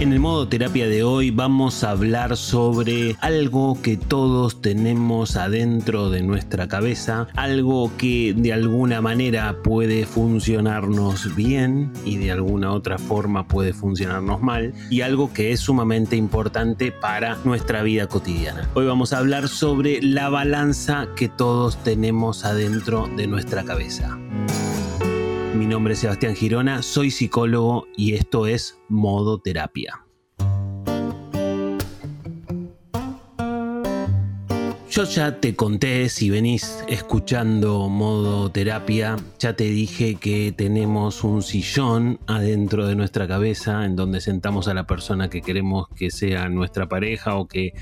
En el modo terapia de hoy vamos a hablar sobre algo que todos tenemos adentro de nuestra cabeza, algo que de alguna manera puede funcionarnos bien y de alguna otra forma puede funcionarnos mal y algo que es sumamente importante para nuestra vida cotidiana. Hoy vamos a hablar sobre la balanza que todos tenemos adentro de nuestra cabeza. Mi nombre es Sebastián Girona, soy psicólogo y esto es Modo Terapia. Yo ya te conté, si venís escuchando modo terapia, ya te dije que tenemos un sillón adentro de nuestra cabeza en donde sentamos a la persona que queremos que sea nuestra pareja o que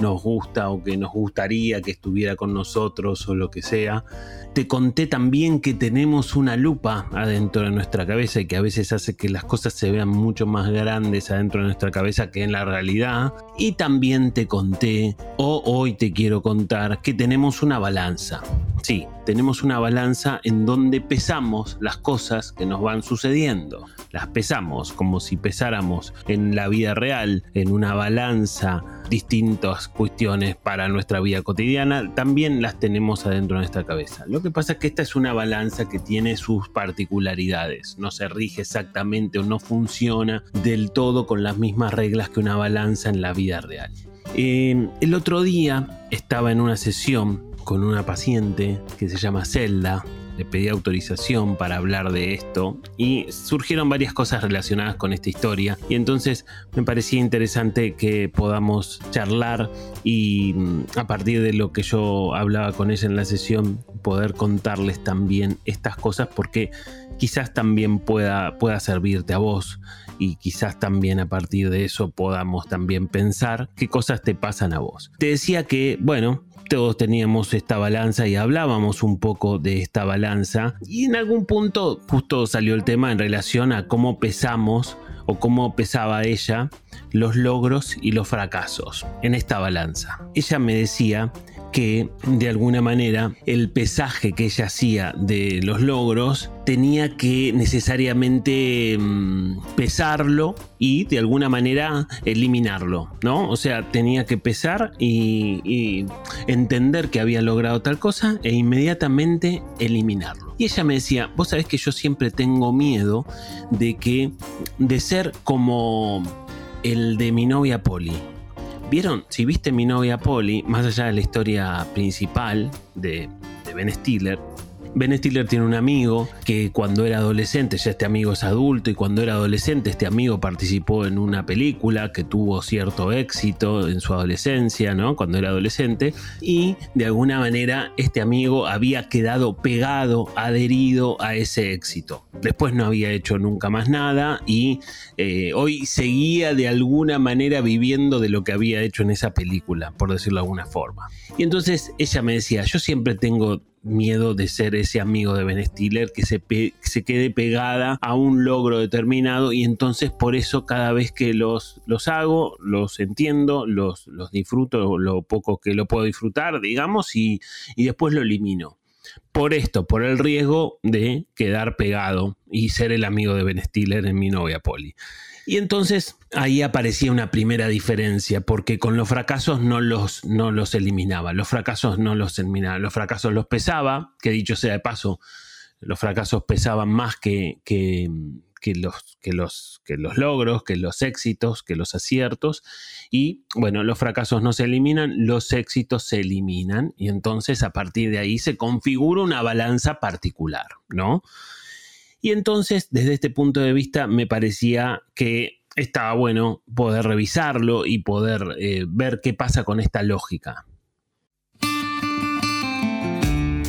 nos gusta o que nos gustaría que estuviera con nosotros o lo que sea. Te conté también que tenemos una lupa adentro de nuestra cabeza y que a veces hace que las cosas se vean mucho más grandes adentro de nuestra cabeza que en la realidad. Y también te conté, o hoy te quiero contar, que tenemos una balanza. Sí, tenemos una balanza en donde pesamos las cosas que nos van sucediendo. Las pesamos como si pesáramos en la vida real, en una balanza, distintas cuestiones para nuestra vida cotidiana, también las tenemos adentro de nuestra cabeza. Lo que pasa es que esta es una balanza que tiene sus particularidades, no se rige exactamente o no funciona del todo con las mismas reglas que una balanza en la vida real. Eh, el otro día estaba en una sesión con una paciente que se llama Zelda. Le pedí autorización para hablar de esto y surgieron varias cosas relacionadas con esta historia y entonces me parecía interesante que podamos charlar y mm, a partir de lo que yo hablaba con ella en la sesión poder contarles también estas cosas porque quizás también pueda, pueda servirte a vos y quizás también a partir de eso podamos también pensar qué cosas te pasan a vos. Te decía que, bueno, todos teníamos esta balanza y hablábamos un poco de esta balanza y en algún punto justo salió el tema en relación a cómo pesamos o cómo pesaba ella los logros y los fracasos en esta balanza. Ella me decía que de alguna manera el pesaje que ella hacía de los logros tenía que necesariamente mm, pesarlo y de alguna manera eliminarlo, ¿no? O sea, tenía que pesar y, entender que había logrado tal cosa e inmediatamente eliminarlo. Y ella me decía, vos sabés que yo siempre tengo miedo de que, de ser como el de mi novia Polly. ¿Vieron? Si viste mi novia Polly, más allá de la historia principal de, Ben Stiller, Ben Stiller tiene un amigo que cuando era adolescente, ya este amigo es adulto, y cuando era adolescente este amigo participó en una película que tuvo cierto éxito en su adolescencia, ¿no? Cuando era adolescente, y de alguna manera este amigo había quedado pegado, adherido a ese éxito. Después no había hecho nunca más nada y eh, hoy seguía de alguna manera viviendo de lo que había hecho en esa película, por decirlo de alguna forma. Y entonces ella me decía, yo siempre tengo miedo de ser ese amigo de Ben Stiller que se, se, quede pegada a un logro determinado y entonces por eso cada vez que los, los hago, los entiendo, los, los disfruto lo poco que lo puedo disfrutar, digamos, y, y después lo elimino. Por esto, por el riesgo de quedar pegado y ser el amigo de Ben Stiller en mi novia Polly. Y entonces ahí aparecía una primera diferencia, porque con los fracasos no los, no los eliminaba, los fracasos no los eliminaba, los fracasos los pesaba, que dicho sea de paso, los fracasos pesaban más que, que, los, que, los, que los logros, que los éxitos, que los aciertos. Y bueno, los fracasos no se eliminan, los éxitos se eliminan. Y entonces a partir de ahí se configura una balanza particular, ¿no? Y entonces, desde este punto de vista, me parecía que estaba bueno poder revisarlo y poder eh, ver qué pasa con esta lógica.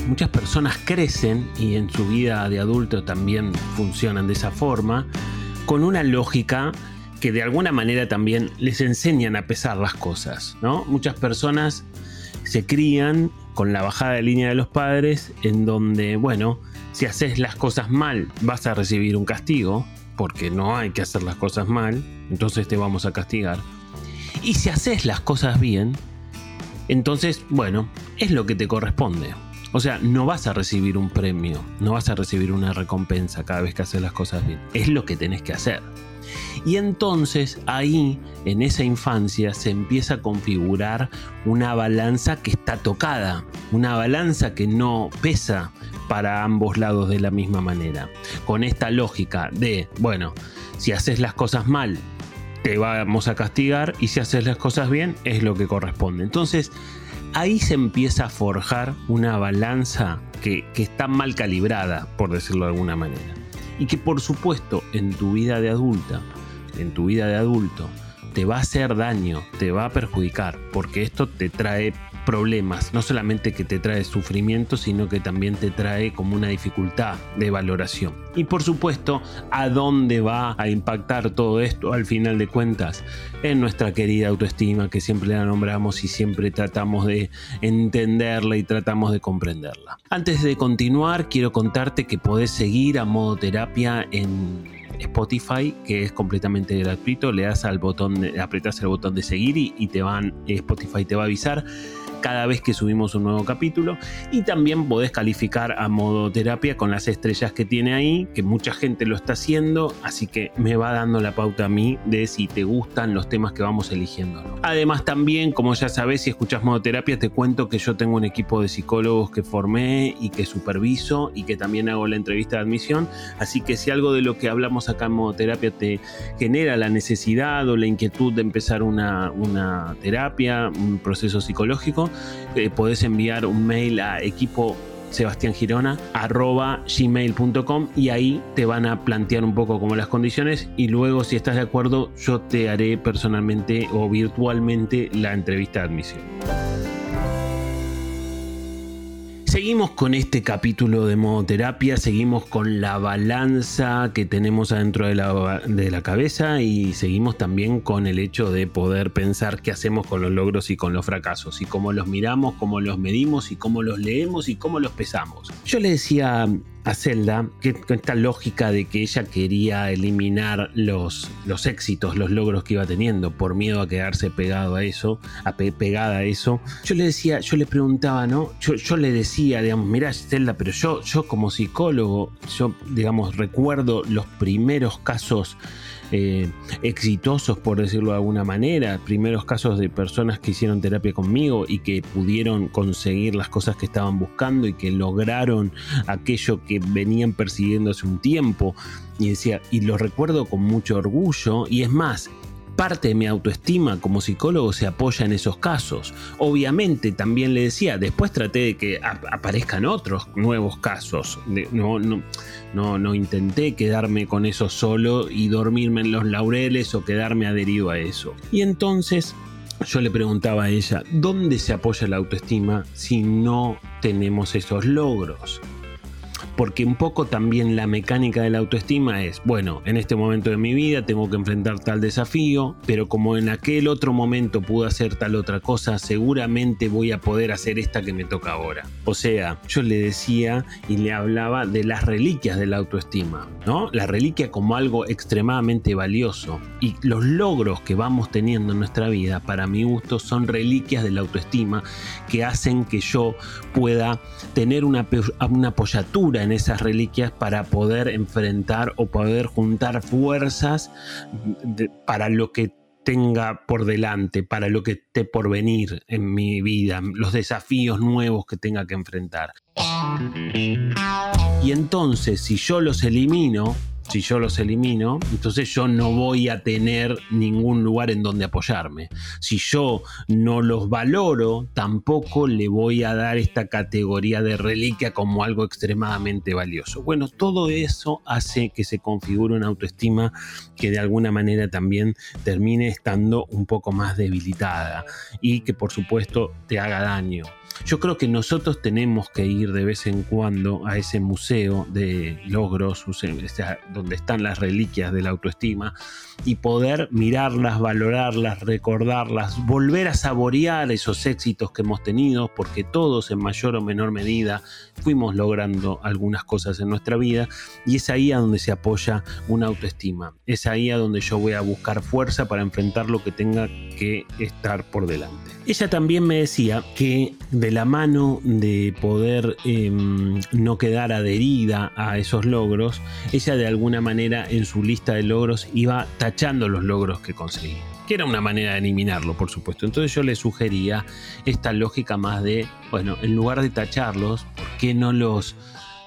Muchas personas crecen y en su vida de adulto también funcionan de esa forma, con una lógica que de alguna manera también les enseñan a pesar las cosas. ¿no? Muchas personas se crían con la bajada de línea de los padres en donde, bueno, si haces las cosas mal, vas a recibir un castigo, porque no hay que hacer las cosas mal, entonces te vamos a castigar. Y si haces las cosas bien, entonces, bueno, es lo que te corresponde. O sea, no vas a recibir un premio, no vas a recibir una recompensa cada vez que haces las cosas bien. Es lo que tenés que hacer. Y entonces ahí, en esa infancia, se empieza a configurar una balanza que está tocada, una balanza que no pesa para ambos lados de la misma manera. Con esta lógica de, bueno, si haces las cosas mal, te vamos a castigar y si haces las cosas bien, es lo que corresponde. Entonces, ahí se empieza a forjar una balanza que, que está mal calibrada, por decirlo de alguna manera. Y que por supuesto en tu vida de adulta, en tu vida de adulto, te va a hacer daño, te va a perjudicar, porque esto te trae problemas, no solamente que te trae sufrimiento, sino que también te trae como una dificultad de valoración. Y por supuesto, ¿a dónde va a impactar todo esto al final de cuentas? En nuestra querida autoestima que siempre la nombramos y siempre tratamos de entenderla y tratamos de comprenderla. Antes de continuar, quiero contarte que podés seguir a modo terapia en Spotify, que es completamente gratuito. Le das al botón, apretas el botón de seguir y, y te van, Spotify te va a avisar cada vez que subimos un nuevo capítulo y también podés calificar a modo terapia con las estrellas que tiene ahí, que mucha gente lo está haciendo, así que me va dando la pauta a mí de si te gustan los temas que vamos eligiendo. Además también, como ya sabes, si escuchas modo terapia, te cuento que yo tengo un equipo de psicólogos que formé y que superviso y que también hago la entrevista de admisión, así que si algo de lo que hablamos acá en modo terapia te genera la necesidad o la inquietud de empezar una, una terapia, un proceso psicológico, eh, podés enviar un mail a equipo gmail.com y ahí te van a plantear un poco como las condiciones y luego si estás de acuerdo yo te haré personalmente o virtualmente la entrevista de admisión. Seguimos con este capítulo de modo terapia, seguimos con la balanza que tenemos adentro de la, de la, cabeza y seguimos también con el hecho de poder pensar qué hacemos con los logros y con los fracasos y cómo los miramos, cómo los medimos y cómo los leemos y cómo los pesamos. Yo le decía a Zelda, que, con esta lógica de que ella quería eliminar los, los éxitos, los logros que iba teniendo, por miedo a quedarse pegado a eso, a pegada a eso. Yo le decía, yo le preguntaba, ¿no? Yo, yo le decía, digamos, mira Zelda, pero yo, yo como psicólogo, yo, digamos, recuerdo los primeros casos eh, exitosos, por decirlo de alguna manera, primeros casos de personas que hicieron terapia conmigo y que pudieron conseguir las cosas que estaban buscando y que lograron aquello que venían persiguiendo hace un tiempo. Y decía, y lo recuerdo con mucho orgullo, y es más, parte de mi autoestima como psicólogo se apoya en esos casos. Obviamente, también le decía, después traté de que aparezcan otros nuevos casos. No, no, intenté quedarme con eso solo y dormirme en los laureles o quedarme adherido a eso. Y entonces yo le preguntaba a ella, ¿dónde se apoya la autoestima si no tenemos esos logros? Porque un poco también la mecánica de la autoestima es, bueno, en este momento de mi vida tengo que enfrentar tal desafío, pero como en aquel otro momento pude hacer tal otra cosa, seguramente voy a poder hacer esta que me toca ahora. O sea, yo le decía y le hablaba de las reliquias de la autoestima, ¿no? La reliquia como algo extremadamente valioso y los logros que vamos teniendo en nuestra vida, para mi gusto, son reliquias de la autoestima que hacen que yo pueda tener una, una apoyatura esas reliquias para poder enfrentar o poder juntar fuerzas para lo que tenga por delante, para lo que esté por venir en mi vida, los desafíos nuevos que tenga que enfrentar. Y entonces, si yo los elimino, si yo los elimino, entonces yo no voy a tener ningún lugar en donde apoyarme. Si yo no los valoro, tampoco le voy a dar esta categoría de reliquia como algo extremadamente valioso. Bueno, todo eso hace que se configure una autoestima que de alguna manera también termine estando un poco más debilitada y que por supuesto te haga daño. Yo creo que nosotros tenemos que ir de vez en cuando a ese museo de logros, donde están las reliquias de la autoestima, y poder mirarlas, valorarlas, recordarlas, volver a saborear esos éxitos que hemos tenido, porque todos en mayor o menor medida fuimos logrando algunas cosas en nuestra vida, y es ahí a donde se apoya una autoestima, es ahí a donde yo voy a buscar fuerza para enfrentar lo que tenga que estar por delante. Ella también me decía que de la mano de poder em, no quedar adherida a esos logros, ella de alguna manera en su lista de logros iba tachando los logros que conseguía que era una manera de eliminarlo, por supuesto. Entonces yo le sugería esta lógica más de, bueno, en lugar de tacharlos, ¿por qué no los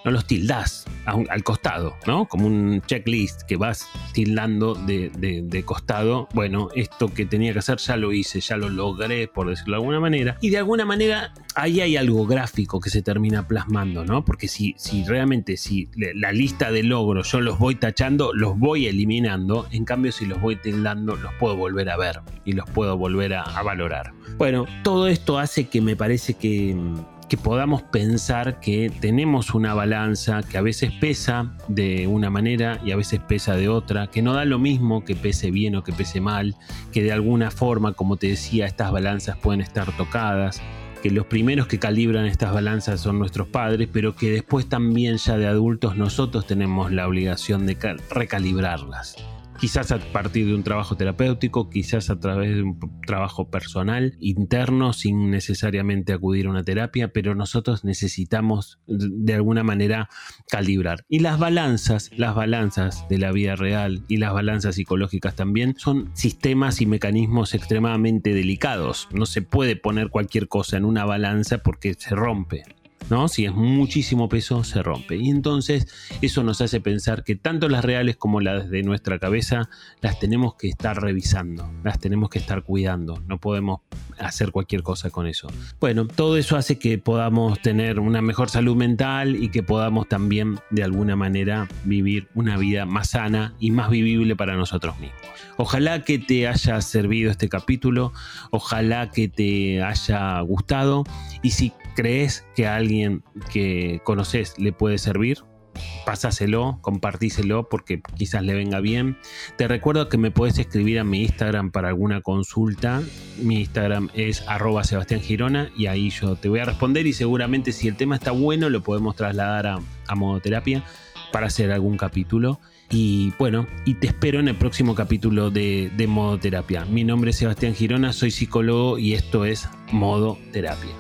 no los tildás al costado, ¿no? Como un checklist que vas tildando de, costado. Bueno, esto que tenía que hacer ya lo hice, ya lo logré, por decirlo de alguna manera. Y de alguna manera ahí hay algo gráfico que se termina plasmando, ¿no? Porque si, si realmente, si la lista de logros yo los voy tachando, los voy eliminando. En cambio, si los voy tildando, los puedo volver a ver y los puedo volver a valorar. Bueno, todo esto hace que me parece que que podamos pensar que tenemos una balanza que a veces pesa de una manera y a veces pesa de otra, que no da lo mismo que pese bien o que pese mal, que de alguna forma, como te decía, estas balanzas pueden estar tocadas, que los primeros que calibran estas balanzas son nuestros padres, pero que después también ya de adultos nosotros tenemos la obligación de recalibrarlas quizás a partir de un trabajo terapéutico, quizás a través de un trabajo personal, interno, sin necesariamente acudir a una terapia, pero nosotros necesitamos de alguna manera calibrar. Y las balanzas, las balanzas de la vida real y las balanzas psicológicas también son sistemas y mecanismos extremadamente delicados. No se puede poner cualquier cosa en una balanza porque se rompe. ¿No? Si es muchísimo peso, se rompe. Y entonces eso nos hace pensar que tanto las reales como las de nuestra cabeza las tenemos que estar revisando, las tenemos que estar cuidando. No podemos hacer cualquier cosa con eso. Bueno, todo eso hace que podamos tener una mejor salud mental y que podamos también de alguna manera vivir una vida más sana y más vivible para nosotros mismos. Ojalá que te haya servido este capítulo, ojalá que te haya gustado y si crees que a alguien que conoces le puede servir, pásaselo, compartíselo porque quizás le venga bien. Te recuerdo que me puedes escribir a mi Instagram para alguna consulta. Mi Instagram es arroba Sebastián Girona y ahí yo te voy a responder y seguramente si el tema está bueno lo podemos trasladar a, a modoterapia para hacer algún capítulo. Y bueno, y te espero en el próximo capítulo de, de Modo Terapia. Mi nombre es Sebastián Girona, soy psicólogo y esto es Modo Terapia.